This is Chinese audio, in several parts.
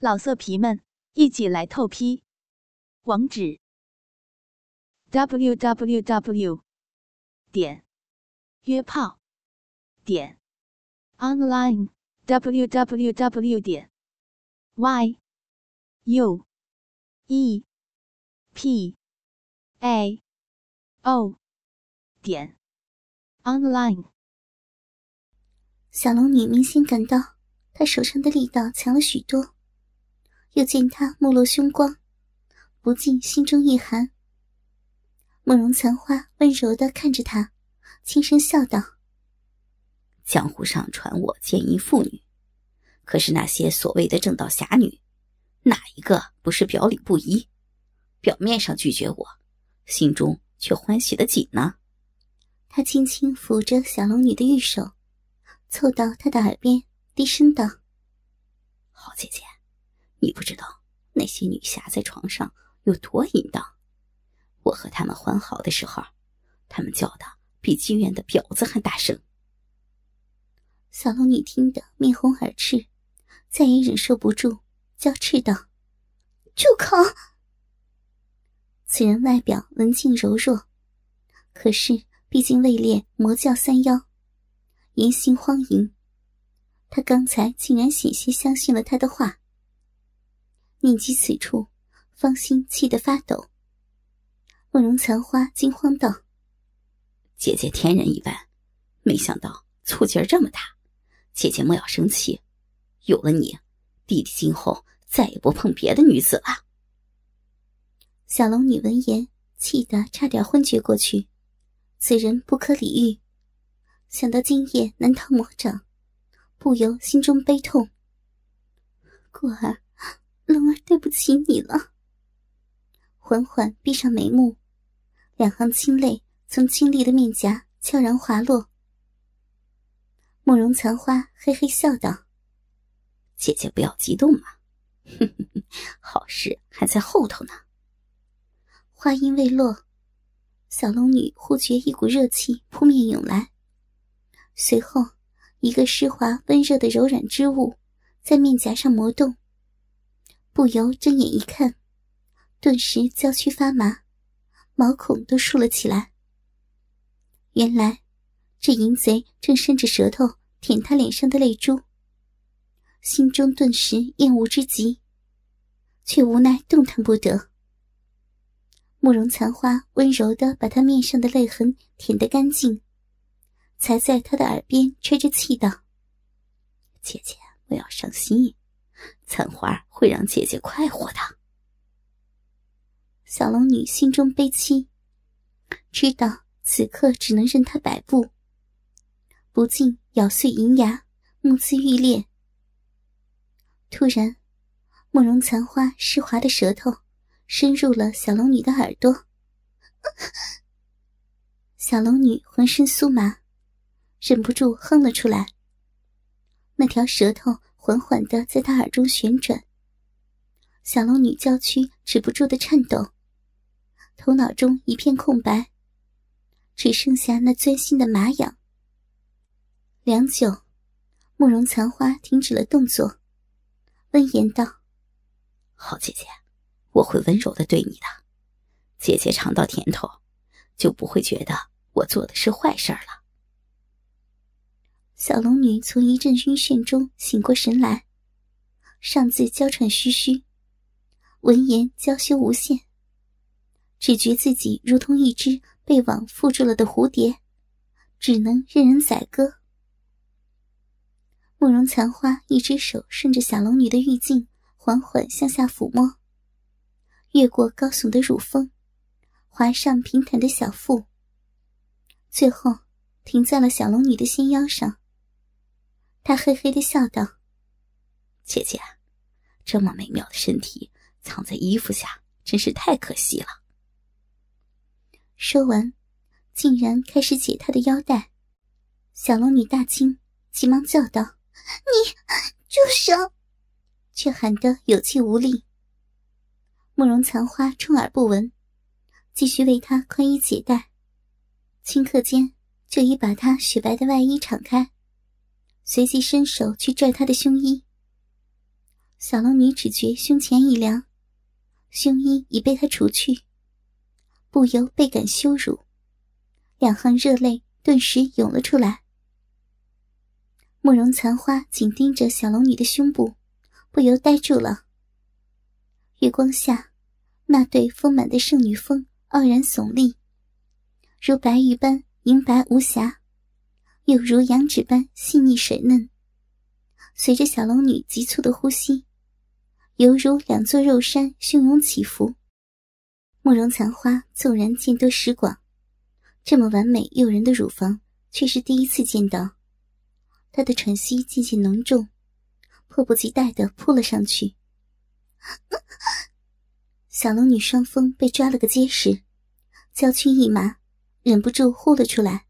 老色皮们，一起来透批！网址：w w w 点约炮点 online w w w 点 y u e p a o 点 online。小龙女明显感到她手上的力道强了许多。又见他目露凶光，不禁心中一寒。慕容残花温柔的看着他，轻声笑道：“江湖上传我奸淫妇女，可是那些所谓的正道侠女，哪一个不是表里不一？表面上拒绝我，心中却欢喜的紧呢？”他轻轻抚着小龙女的玉手，凑到她的耳边，低声道：“好姐姐。”你不知道那些女侠在床上有多淫荡，我和他们欢好的时候，他们叫的比妓院的婊子还大声。小龙女听得面红耳赤，再也忍受不住，娇斥道：“住口！”此人外表文静柔弱，可是毕竟位列魔教三妖，言行荒淫，他刚才竟然险些相信了他的话。念及此处，芳心气得发抖。慕容残花惊慌道：“姐姐天人一般，没想到醋劲儿这么大。姐姐莫要生气，有了你，弟弟今后再也不碰别的女子了。”小龙女闻言，气得差点昏厥过去。此人不可理喻，想到今夜难逃魔掌，不由心中悲痛。果儿。龙儿，对不起你了。缓缓闭上眉目，两行清泪从清丽的面颊悄然滑落。慕容残花嘿嘿笑道：“姐姐不要激动嘛，好事还在后头呢。”话音未落，小龙女忽觉一股热气扑面涌来，随后一个湿滑温热的柔软之物在面颊上磨动。不由睁眼一看，顿时娇躯发麻，毛孔都竖了起来。原来，这淫贼正伸着舌头舔他脸上的泪珠。心中顿时厌恶之极，却无奈动弹不得。慕容残花温柔的把他面上的泪痕舔得干净，才在他的耳边吹着气道：“姐姐，不要伤心。”残花会让姐姐快活的。小龙女心中悲戚，知道此刻只能任他摆布，不禁咬碎银牙，目眦欲裂。突然，慕容残花湿滑的舌头伸入了小龙女的耳朵，小龙女浑身酥麻，忍不住哼了出来。那条舌头。缓缓的在他耳中旋转，小龙女娇躯止不住的颤抖，头脑中一片空白，只剩下那钻心的麻痒。良久，慕容残花停止了动作，温言道：“好姐姐，我会温柔的对你的。姐姐尝到甜头，就不会觉得我做的是坏事了。”小龙女从一阵晕眩中醒过神来，上自娇喘吁吁，闻言娇羞无限，只觉自己如同一只被网缚住了的蝴蝶，只能任人宰割。慕容残花一只手顺着小龙女的玉颈缓缓向下抚摸，越过高耸的乳峰，滑上平坦的小腹，最后停在了小龙女的纤腰上。他嘿嘿的笑道：“姐姐，这么美妙的身体藏在衣服下，真是太可惜了。”说完，竟然开始解他的腰带。小龙女大惊，急忙叫道：“你住手！”却喊得有气无力。慕容残花充耳不闻，继续为他宽衣解带，顷刻间就已把他雪白的外衣敞开。随即伸手去拽他的胸衣，小龙女只觉胸前一凉，胸衣已被他除去，不由倍感羞辱，两行热泪顿时涌了出来。慕容残花紧盯着小龙女的胸部，不由呆住了。月光下，那对丰满的圣女峰傲然耸立，如白玉般莹白无瑕，又如羊脂般细腻水嫩。随着小龙女急促的呼吸，犹如两座肉山汹涌起伏。慕容残花纵然见多识广，这么完美诱人的乳房却是第一次见到。他的喘息渐渐浓重，迫不及待的扑了上去。小龙女双峰被抓了个结实，娇躯一麻，忍不住呼了出来。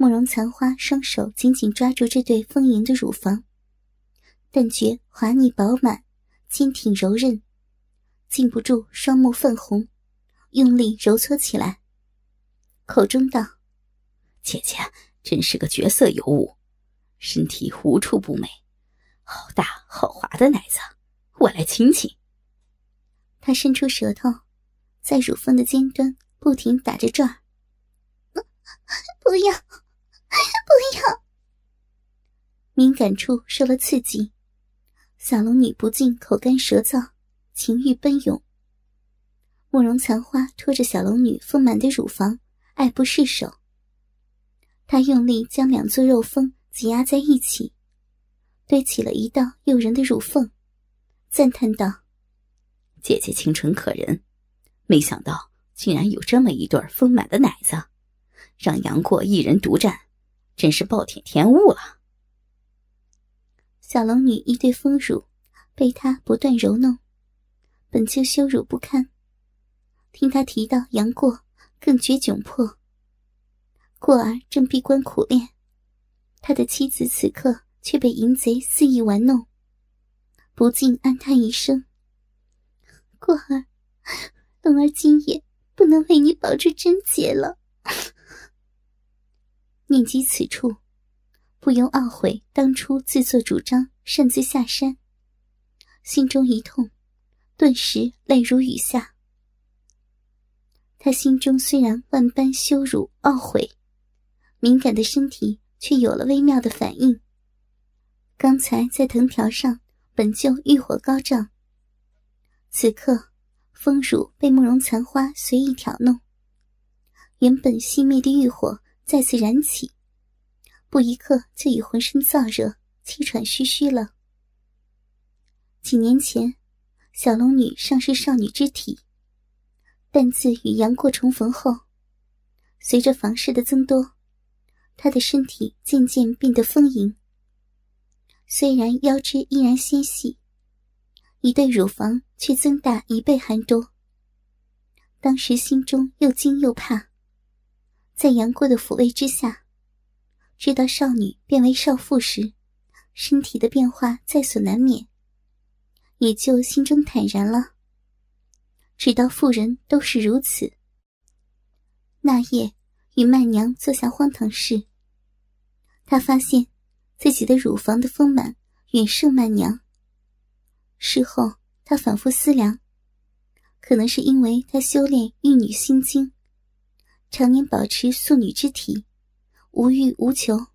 慕容残花双手紧紧抓住这对丰盈的乳房，但觉滑腻饱满，坚挺柔韧，禁不住双目泛红，用力揉搓起来，口中道：“姐姐真是个绝色尤物。”身体无处不美，好大好滑的奶子，我来亲亲。他伸出舌头，在乳峰的尖端不停打着转儿。不要，不要！敏感处受了刺激，小龙女不禁口干舌燥，情欲奔涌。慕容残花拖着小龙女丰满的乳房，爱不释手。他用力将两座肉峰。挤压在一起，堆起了一道诱人的乳缝，赞叹道：“姐姐清纯可人，没想到竟然有这么一对丰满的奶子，让杨过一人独占，真是暴殄天物了！”小龙女一对丰乳被他不断揉弄，本就羞辱不堪，听他提到杨过，更觉窘迫。过儿正闭关苦练。他的妻子此刻却被淫贼肆意玩弄，不禁暗叹一声：“过儿，龙儿今夜不能为你保住贞洁了。”念及此处，不由懊悔当初自作主张擅自下山，心中一痛，顿时泪如雨下。他心中虽然万般羞辱懊悔，敏感的身体。却有了微妙的反应。刚才在藤条上本就欲火高涨，此刻风乳被慕容残花随意挑弄，原本熄灭的欲火再次燃起，不一刻就已浑身燥热、气喘吁吁了。几年前，小龙女尚是少女之体，但自与杨过重逢后，随着房事的增多。她的身体渐渐变得丰盈，虽然腰肢依然纤细，一对乳房却增大一倍还多。当时心中又惊又怕，在杨过的抚慰之下，知道少女变为少妇时，身体的变化在所难免，也就心中坦然了。知道妇人都是如此。那夜与曼娘做下荒唐事。他发现自己的乳房的丰满远胜曼娘。事后，他反复思量，可能是因为他修炼玉女心经，常年保持素女之体，无欲无求。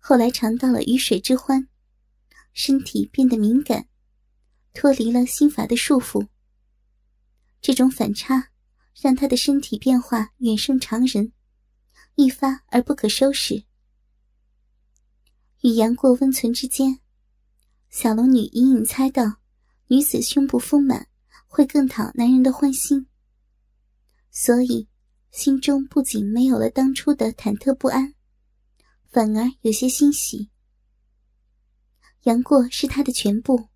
后来尝到了鱼水之欢，身体变得敏感，脱离了心法的束缚。这种反差，让他的身体变化远胜常人，一发而不可收拾。与杨过温存之间，小龙女隐隐猜到，女子胸部丰满会更讨男人的欢心，所以心中不仅没有了当初的忐忑不安，反而有些欣喜。杨过是她的全部，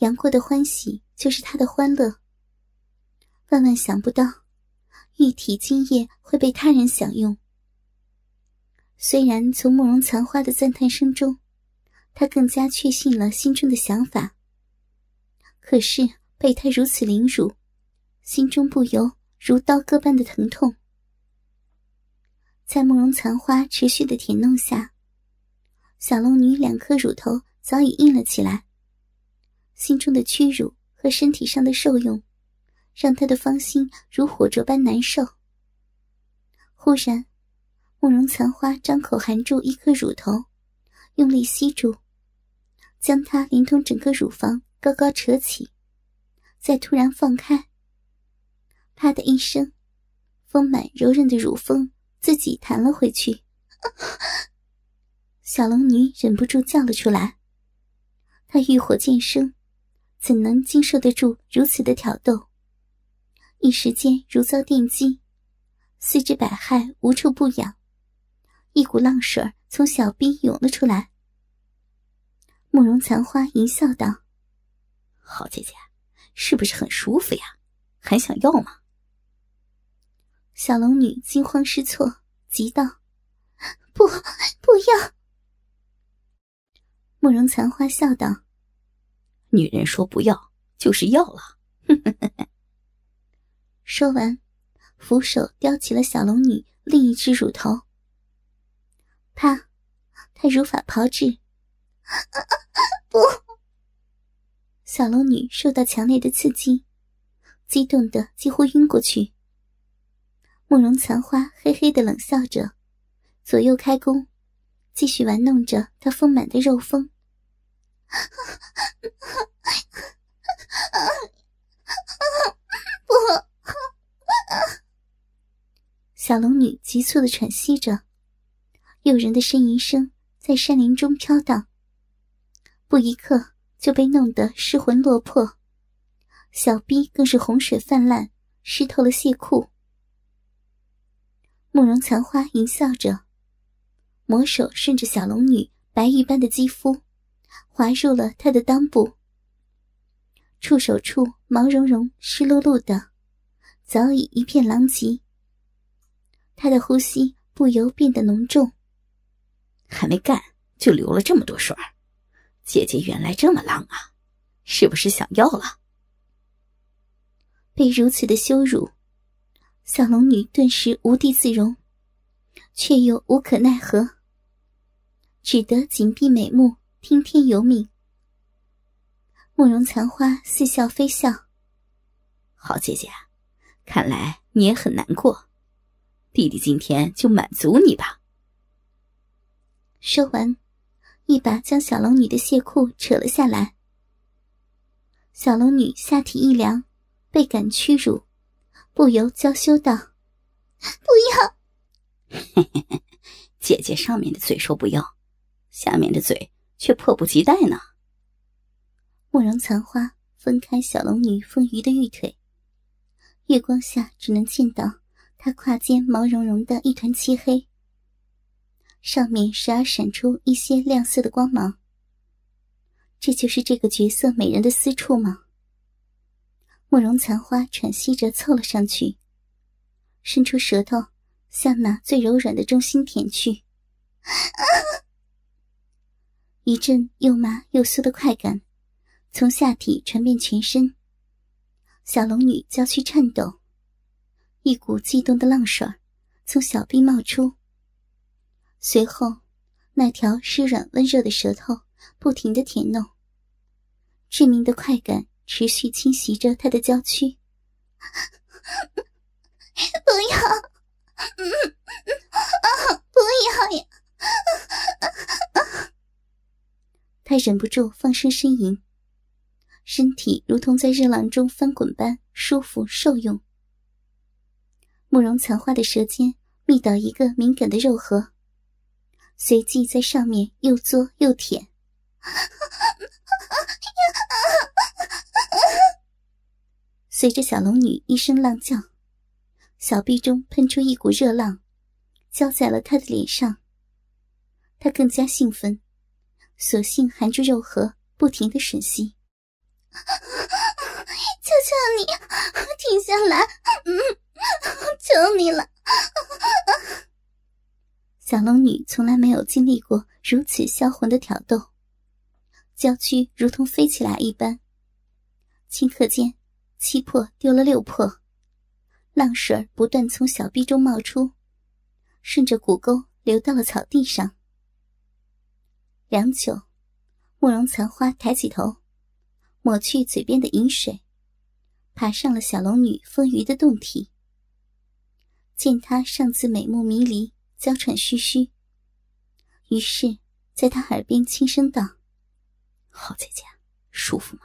杨过的欢喜就是她的欢乐。万万想不到，玉体今夜会被他人享用。虽然从慕容残花的赞叹声中，他更加确信了心中的想法。可是被他如此凌辱，心中不由如刀割般的疼痛。在慕容残花持续的舔弄下，小龙女两颗乳头早已硬了起来，心中的屈辱和身体上的受用，让她的芳心如火灼般难受。忽然，慕容残花张口含住一颗乳头，用力吸住，将它连同整个乳房高高扯起，再突然放开。啪的一声，丰满柔韧的乳峰自己弹了回去。小龙女忍不住叫了出来。她欲火渐生，怎能经受得住如此的挑逗？一时间如遭电击。四肢百骸，无处不痒，一股浪水从小臂涌了出来。慕容残花淫笑道：“好姐姐，是不是很舒服呀？还想要吗？”小龙女惊慌失措，急道：“不，不要！”慕容残花笑道：“女人说不要，就是要了。”说完。扶手叼起了小龙女另一只乳头，啪！他如法炮制，不！小龙女受到强烈的刺激，激动的几乎晕过去。慕容残花嘿嘿的冷笑着，左右开弓，继续玩弄着她丰满的肉峰。不！小龙女急促的喘息着，诱人的呻吟声在山林中飘荡。不一刻就被弄得失魂落魄，小逼更是洪水泛滥，湿透了亵裤。慕容残花淫笑着，魔手顺着小龙女白玉般的肌肤，滑入了她的裆部。触手处毛茸茸、湿漉漉的，早已一片狼藉。他的呼吸不由变得浓重。还没干就流了这么多水，姐姐原来这么浪啊！是不是想要了？被如此的羞辱，小龙女顿时无地自容，却又无可奈何，只得紧闭美目，听天由命。慕容残花似笑非笑：“好姐姐，看来你也很难过。”弟弟今天就满足你吧。说完，一把将小龙女的亵裤扯了下来。小龙女下体一凉，倍感屈辱，不由娇羞道：“不要！”姐姐上面的嘴说不要，下面的嘴却迫不及待呢。慕容残花分开小龙女丰腴的玉腿，月光下只能见到。她胯间毛茸茸的一团漆黑，上面时而闪出一些亮色的光芒。这就是这个绝色美人的私处吗？慕容残花喘息着凑了上去，伸出舌头向那最柔软的中心舔去。一阵又麻又酥的快感从下体传遍全身，小龙女娇躯颤抖。一股悸动的浪水从小臂冒出，随后，那条湿软温热的舌头不停的舔弄，致命的快感持续侵袭着他的娇躯。不要，不要呀！他忍不住放声呻吟，身体如同在热浪中翻滚般舒服受用。慕容残花的舌尖觅到一个敏感的肉核，随即在上面又嘬又舔。随着小龙女一声浪叫，小臂中喷出一股热浪，浇在了他的脸上。他更加兴奋，索性含住肉核，不停的吮吸。求求你停下来！嗯。求你了，小龙女从来没有经历过如此销魂的挑逗，娇躯如同飞起来一般。顷刻间，七魄丢了六魄，浪水不断从小臂中冒出，顺着骨沟流到了草地上。良久，慕容残花抬起头，抹去嘴边的饮水，爬上了小龙女丰腴的胴体。见她上自美目迷离，娇喘吁吁，于是在她耳边轻声道：“好姐姐，舒服吗？”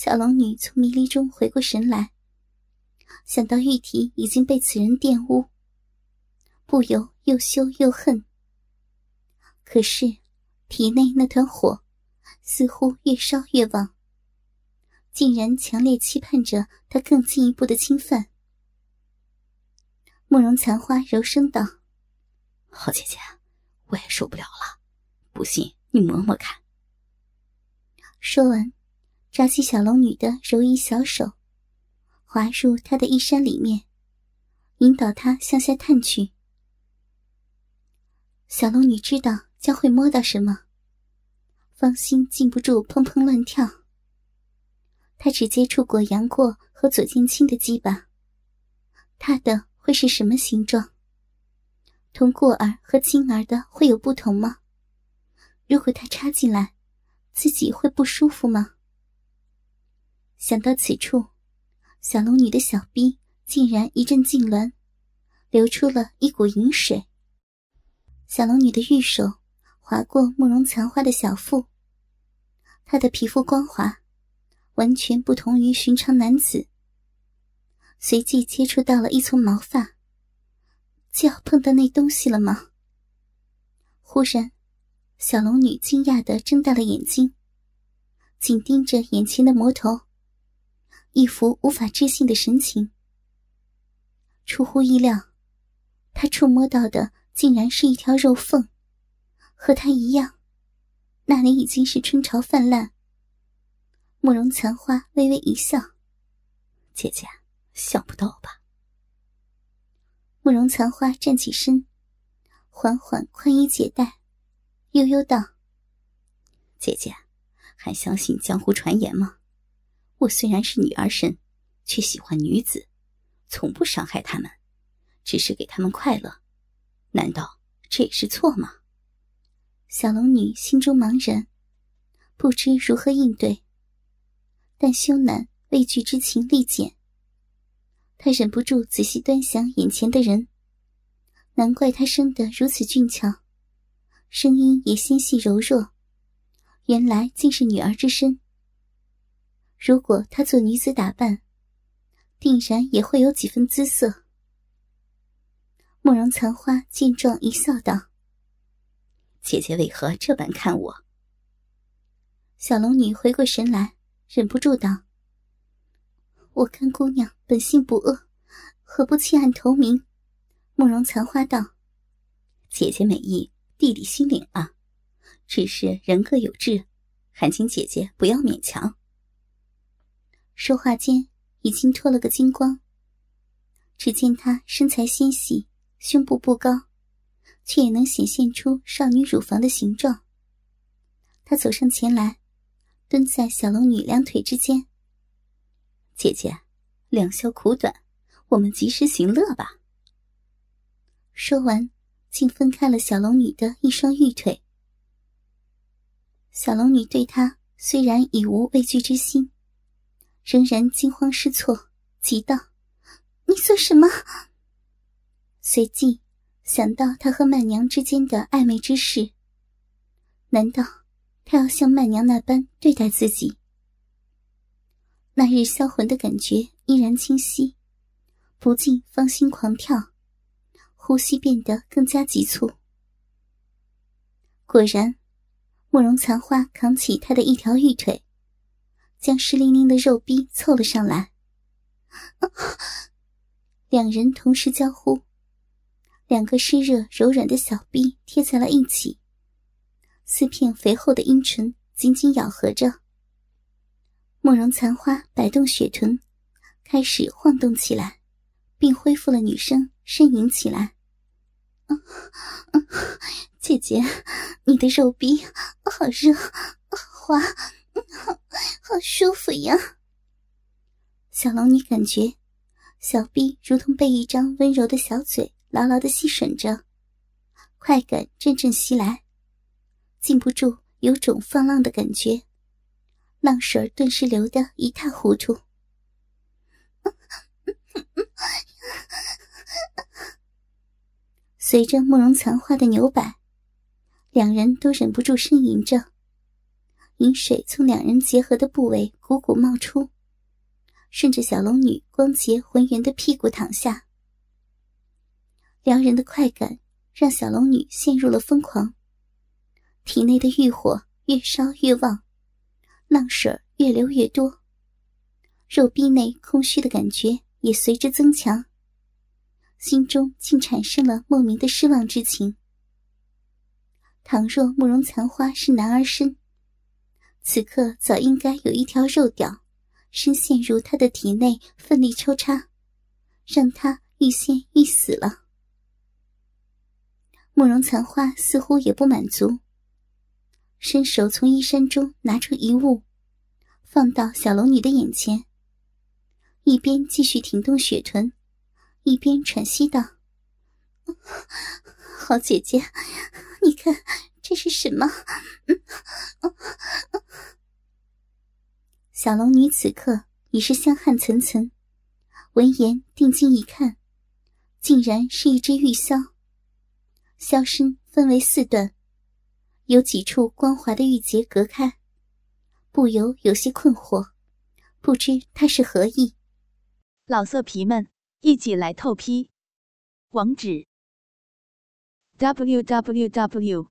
小龙女从迷离中回过神来，想到玉体已经被此人玷污，不由又羞又恨。可是体内那团火似乎越烧越旺，竟然强烈期盼着他更进一步的侵犯。慕容残花柔声道：“好姐姐，我也受不了了，不信你摸摸看。”说完，抓起小龙女的柔衣小手，滑入她的衣衫里面，引导她向下探去。小龙女知道将会摸到什么，芳心禁不住砰砰乱跳。她只接触过杨过和左剑清的鸡巴，她的。会是什么形状？同过儿和青儿的会有不同吗？如果他插进来，自己会不舒服吗？想到此处，小龙女的小臂竟然一阵痉挛，流出了一股淫水。小龙女的玉手划过慕容残花的小腹，她的皮肤光滑，完全不同于寻常男子。随即接触到了一丛毛发，就要碰到那东西了吗？忽然，小龙女惊讶的睁大了眼睛，紧盯着眼前的魔头，一副无法置信的神情。出乎意料，他触摸到的竟然是一条肉缝，和他一样，那里已经是春潮泛滥。慕容残花微微一笑：“姐姐。”想不到吧？慕容残花站起身，缓缓宽衣解带，悠悠道：“姐姐，还相信江湖传言吗？我虽然是女儿身，却喜欢女子，从不伤害他们，只是给他们快乐。难道这也是错吗？”小龙女心中茫然，不知如何应对，但羞赧畏惧之情立减。他忍不住仔细端详眼前的人，难怪他生得如此俊俏，声音也纤细柔弱，原来竟是女儿之身。如果她做女子打扮，定然也会有几分姿色。慕容残花见状一笑，道：“姐姐为何这般看我？”小龙女回过神来，忍不住道。我看姑娘本性不恶，何不弃暗投明？慕容残花道：“姐姐美意，弟弟心领啊，只是人各有志，还请姐姐不要勉强。”说话间，已经脱了个精光。只见她身材纤细，胸部不高，却也能显现出少女乳房的形状。她走上前来，蹲在小龙女两腿之间。姐姐，两宵苦短，我们及时行乐吧。说完，竟分开了小龙女的一双玉腿。小龙女对他虽然已无畏惧之心，仍然惊慌失措，急道：“你做什么？”随即想到他和曼娘之间的暧昧之事，难道他要像曼娘那般对待自己？那日销魂的感觉依然清晰，不禁芳心狂跳，呼吸变得更加急促。果然，慕容残花扛起他的一条玉腿，将湿淋淋的肉逼凑了上来。两人同时交呼，两个湿热柔软的小臂贴在了一起，四片肥厚的阴唇紧紧咬合着。慕容残花摆动雪臀，开始晃动起来，并恢复了女声，呻吟起来：“姐姐，你的肉臂好热，滑，好舒服呀！”小龙女感觉小臂如同被一张温柔的小嘴牢牢的吸吮着，快感阵阵袭来，禁不住有种放浪的感觉。浪水顿时流得一塌糊涂。随着慕容残花的扭摆，两人都忍不住呻吟着，饮水从两人结合的部位汩汩冒出，顺着小龙女光洁浑圆的屁股淌下。撩人的快感让小龙女陷入了疯狂，体内的欲火越烧越旺，浪水越流越多，肉壁内空虚的感觉也随之增强。心中竟产生了莫名的失望之情。倘若慕容残花是男儿身，此刻早应该有一条肉屌深陷入他的体内，奋力抽插，让他欲仙欲死了。慕容残花似乎也不满足，伸手从衣衫中拿出一物，放到小龙女的眼前，一边继续挺动雪臀。一边喘息道：“ 好姐姐，你看这是什么？”小龙女此刻已是香汗涔涔，闻言定睛一看，竟然是一只玉箫。箫身分为四段，有几处光滑的玉节隔开，不由有些困惑，不知他是何意。老色皮们。一起来透批，网址：w w w